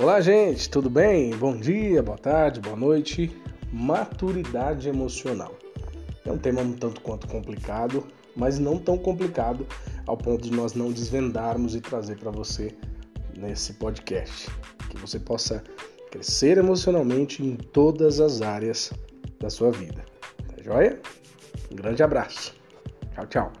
Olá, gente, tudo bem? Bom dia, boa tarde, boa noite. Maturidade emocional. É um tema um tanto quanto complicado, mas não tão complicado ao ponto de nós não desvendarmos e trazer para você nesse podcast. Que você possa crescer emocionalmente em todas as áreas da sua vida. Tá joia? Um grande abraço. Tchau, tchau.